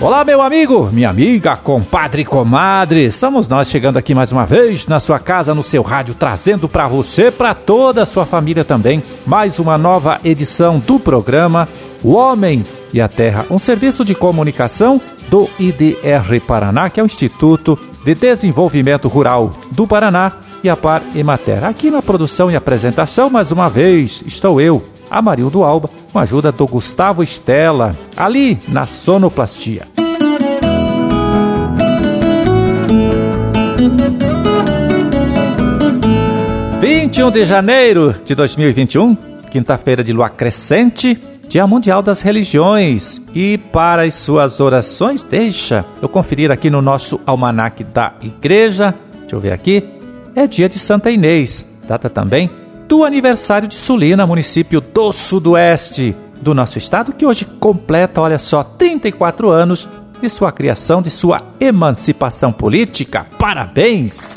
Olá, meu amigo, minha amiga, compadre, comadre. Estamos nós chegando aqui mais uma vez na sua casa, no seu rádio, trazendo para você, para toda a sua família também, mais uma nova edição do programa O Homem e a Terra, um serviço de comunicação do IDR Paraná, que é o Instituto de Desenvolvimento Rural do Paraná e a Par Emater. Aqui na produção e apresentação, mais uma vez, estou eu, Amarildo Alba, com a ajuda do Gustavo Estela, ali na sonoplastia. Vinte de janeiro de 2021, quinta-feira de lua crescente, Dia Mundial das Religiões. E para as suas orações, deixa eu conferir aqui no nosso almanaque da igreja. Deixa eu ver aqui. É dia de Santa Inês, data também do aniversário de Sulina, município do sudoeste do nosso estado, que hoje completa, olha só, 34 anos de sua criação, de sua emancipação política. Parabéns!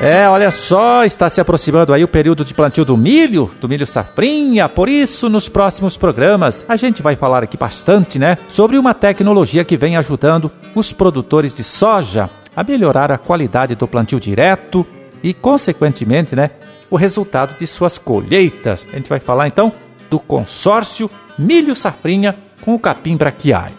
É, olha só, está se aproximando aí o período de plantio do milho, do milho safrinha, por isso nos próximos programas a gente vai falar aqui bastante, né, sobre uma tecnologia que vem ajudando os produtores de soja a melhorar a qualidade do plantio direto e, consequentemente, né, o resultado de suas colheitas. A gente vai falar então do consórcio Milho Safrinha com o capim braquiário.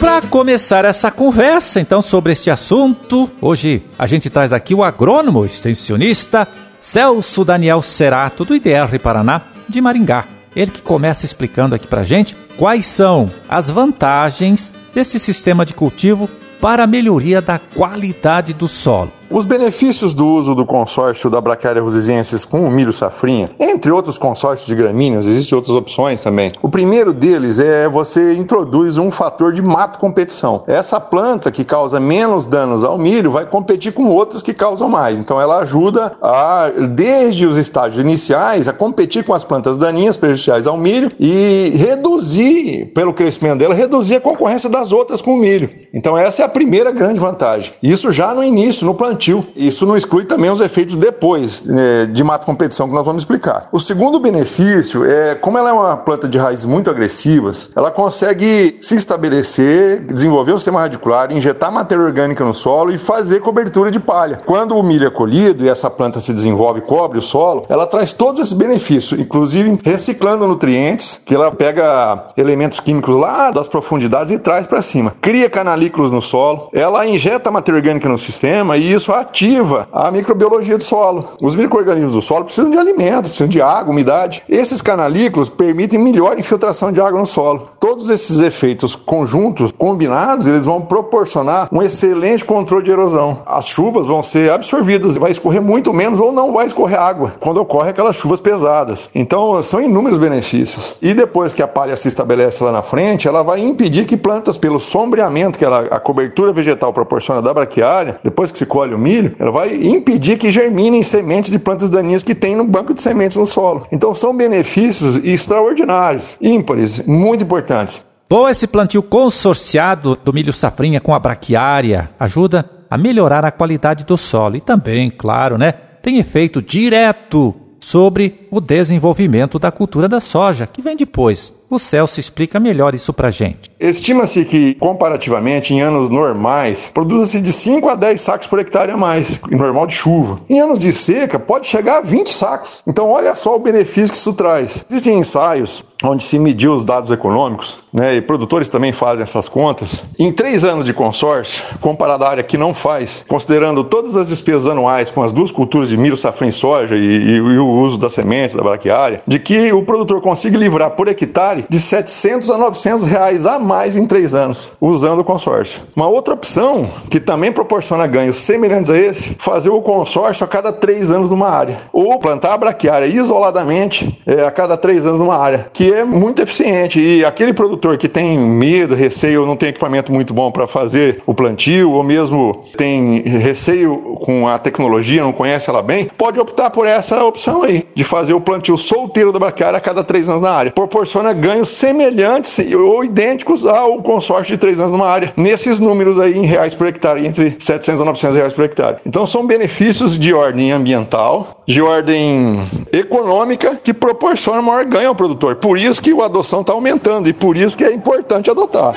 Para começar essa conversa, então, sobre este assunto, hoje a gente traz aqui o agrônomo extensionista Celso Daniel Cerato, do IDR Paraná, de Maringá. Ele que começa explicando aqui para gente quais são as vantagens desse sistema de cultivo para a melhoria da qualidade do solo. Os benefícios do uso do consórcio da Brachiaria rosizensis com o milho safrinha, entre outros consórcios de gramíneas, existem outras opções também. O primeiro deles é você introduz um fator de mato competição. Essa planta que causa menos danos ao milho vai competir com outras que causam mais. Então ela ajuda a, desde os estágios iniciais, a competir com as plantas daninhas prejudiciais ao milho e reduzir, pelo crescimento dela, reduzir a concorrência das outras com o milho. Então essa é a primeira grande vantagem. Isso já no início, no plantio plantio. Isso não exclui também os efeitos depois né, de mato competição que nós vamos explicar. O segundo benefício é, como ela é uma planta de raízes muito agressivas, ela consegue se estabelecer, desenvolver um sistema radicular, injetar matéria orgânica no solo e fazer cobertura de palha. Quando o milho é colhido e essa planta se desenvolve e cobre o solo, ela traz todos esses benefícios, inclusive reciclando nutrientes, que ela pega elementos químicos lá das profundidades e traz para cima. Cria canalículos no solo, ela injeta matéria orgânica no sistema e isso ativa a microbiologia do solo. Os micro-organismos do solo precisam de alimento, precisam de água, umidade. Esses canalículos permitem melhor infiltração de água no solo. Todos esses efeitos conjuntos, combinados, eles vão proporcionar um excelente controle de erosão. As chuvas vão ser absorvidas, vai escorrer muito menos ou não vai escorrer água quando ocorre aquelas chuvas pesadas. Então, são inúmeros benefícios. E depois que a palha se estabelece lá na frente, ela vai impedir que plantas, pelo sombreamento que ela, a cobertura vegetal proporciona da braquiária, depois que se colhe o milho, ela vai impedir que germinem sementes de plantas daninhas que tem no banco de sementes no solo. Então são benefícios extraordinários, ímpares, muito importantes. Bom, esse plantio consorciado do milho safrinha com a braquiária ajuda a melhorar a qualidade do solo e também, claro, né, tem efeito direto sobre o desenvolvimento da cultura da soja, que vem depois. O Celso explica melhor isso pra gente. Estima-se que, comparativamente, em anos normais, produza-se de 5 a 10 sacos por hectare a mais, normal de chuva. Em anos de seca, pode chegar a 20 sacos. Então, olha só o benefício que isso traz. Existem ensaios onde se mediu os dados econômicos, né, e produtores também fazem essas contas. Em três anos de consórcio, comparado à área que não faz, considerando todas as despesas anuais com as duas culturas de milho, safra e soja e, e, e o uso da semente, da braquiária, de que o produtor consiga livrar por hectare de 700 a 900 reais a mais em três anos, usando o consórcio. Uma outra opção, que também proporciona ganhos semelhantes a esse, fazer o consórcio a cada três anos numa área, ou plantar a braquiária isoladamente é, a cada três anos numa área, que é muito eficiente. E aquele produtor que tem medo, receio, não tem equipamento muito bom para fazer o plantio, ou mesmo tem receio com a tecnologia, não conhece ela bem, pode optar por essa opção aí, de fazer fazer o plantio solteiro da braquiária a cada três anos na área. Proporciona ganhos semelhantes ou idênticos ao consórcio de três anos numa área, nesses números aí em reais por hectare, entre 700 a 900 reais por hectare. Então são benefícios de ordem ambiental, de ordem econômica, que proporcionam maior ganho ao produtor. Por isso que a adoção está aumentando e por isso que é importante adotar.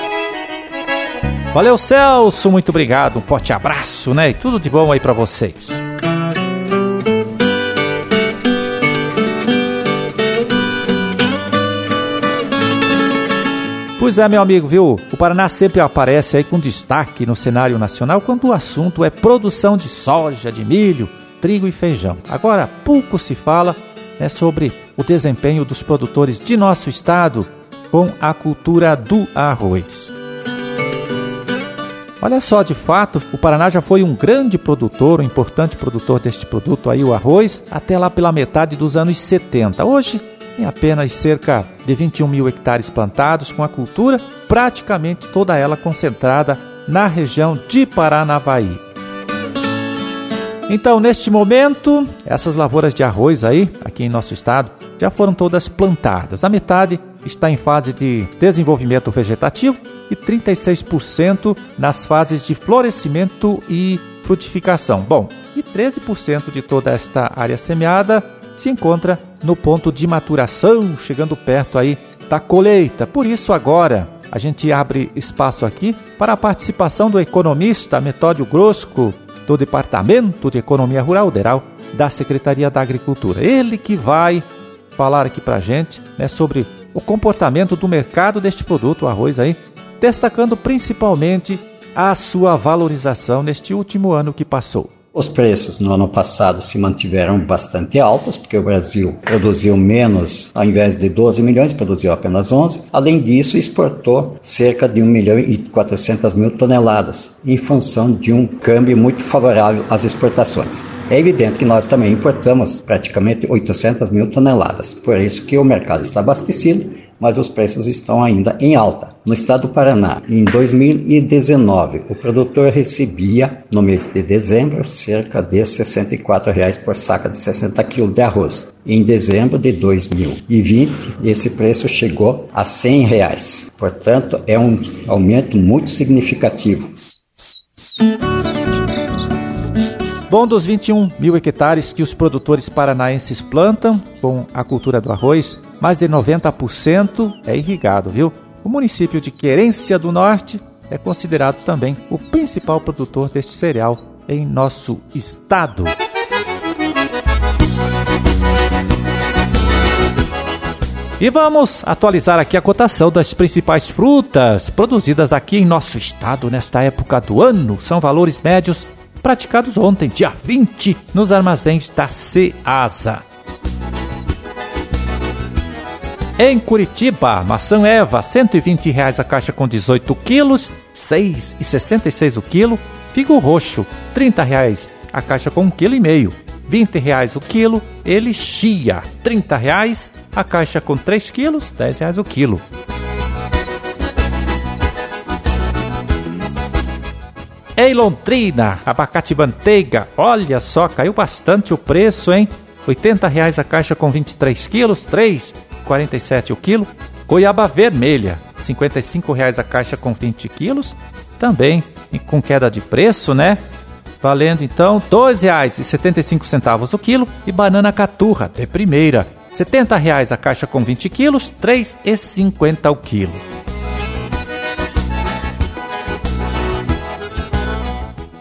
Valeu, Celso, muito obrigado. Um forte abraço, né? E tudo de bom aí para vocês. Pois é, meu amigo, viu? O Paraná sempre aparece aí com destaque no cenário nacional quando o assunto é produção de soja, de milho, trigo e feijão. Agora, pouco se fala né, sobre o desempenho dos produtores de nosso estado com a cultura do arroz. Olha só, de fato, o Paraná já foi um grande produtor, um importante produtor deste produto aí, o arroz, até lá pela metade dos anos 70. Hoje, tem apenas cerca de 21 mil hectares plantados com a cultura, praticamente toda ela concentrada na região de Paranavaí. Então, neste momento, essas lavouras de arroz aí, aqui em nosso estado, já foram todas plantadas. A metade está em fase de desenvolvimento vegetativo e 36% nas fases de florescimento e frutificação. Bom, e 13% de toda esta área semeada se encontra no ponto de maturação, chegando perto aí da colheita. Por isso agora a gente abre espaço aqui para a participação do economista Metódio Grosco, do Departamento de Economia Rural Rural da Secretaria da Agricultura. Ele que vai falar aqui para a gente né, sobre o comportamento do mercado deste produto, o arroz aí, destacando principalmente a sua valorização neste último ano que passou. Os preços no ano passado se mantiveram bastante altos, porque o Brasil produziu menos, ao invés de 12 milhões, produziu apenas 11. Além disso, exportou cerca de 1 milhão e 400 mil toneladas, em função de um câmbio muito favorável às exportações. É evidente que nós também importamos praticamente 800 mil toneladas, por isso que o mercado está abastecido mas os preços estão ainda em alta. No estado do Paraná, em 2019, o produtor recebia, no mês de dezembro, cerca de 64 reais por saca de 60 kg de arroz. Em dezembro de 2020, esse preço chegou a 100 reais. Portanto, é um aumento muito significativo. Bom, dos 21 mil hectares que os produtores paranaenses plantam com a cultura do arroz, mais de 90% é irrigado, viu? O município de Querência do Norte é considerado também o principal produtor deste cereal em nosso estado. E vamos atualizar aqui a cotação das principais frutas produzidas aqui em nosso estado nesta época do ano. São valores médios praticados ontem, dia 20, nos armazéns da Ceasa. Em Curitiba, maçã Eva, 120 reais a caixa com 18 quilos, R$ 6,66 o quilo. Figo roxo, 30 reais a caixa com 1,5 kg. 20 reais o quilo. Ele chia, 30 reais a caixa com 3 quilos, 10 reais o quilo. Em Londrina, abacate manteiga, olha só, caiu bastante o preço, hein? 80 reais a caixa com 23 quilos, 3 47 o quilo. Goiaba vermelha, R$ 55,00 a caixa com 20 quilos. Também com queda de preço, né? Valendo então R$ 2,75 o quilo. E banana caturra, de primeira, R$ 70,00 a caixa com 20 quilos, R$ 3,50 o quilo.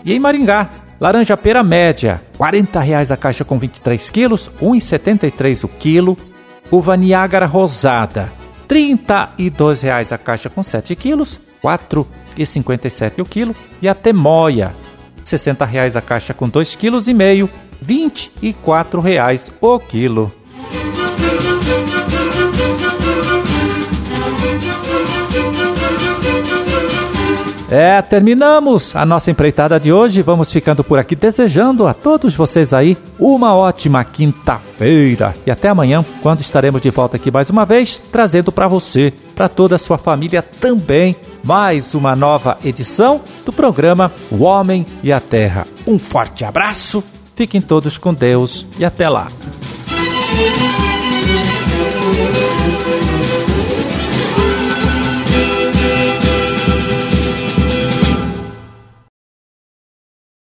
E em Maringá, laranja pera média, R$ 40,00 a caixa com 23 quilos, R$ 1,73 o quilo uva Niágara rosada, R$ 32,00 a caixa com 7 quilos, R$ 4,57 o quilo, e a temoia, R$ 60,00 a caixa com 2,5 kg, R$ 24,00 o quilo. É, terminamos a nossa empreitada de hoje. Vamos ficando por aqui desejando a todos vocês aí uma ótima quinta-feira e até amanhã, quando estaremos de volta aqui mais uma vez, trazendo para você, para toda a sua família também, mais uma nova edição do programa O Homem e a Terra. Um forte abraço, fiquem todos com Deus e até lá.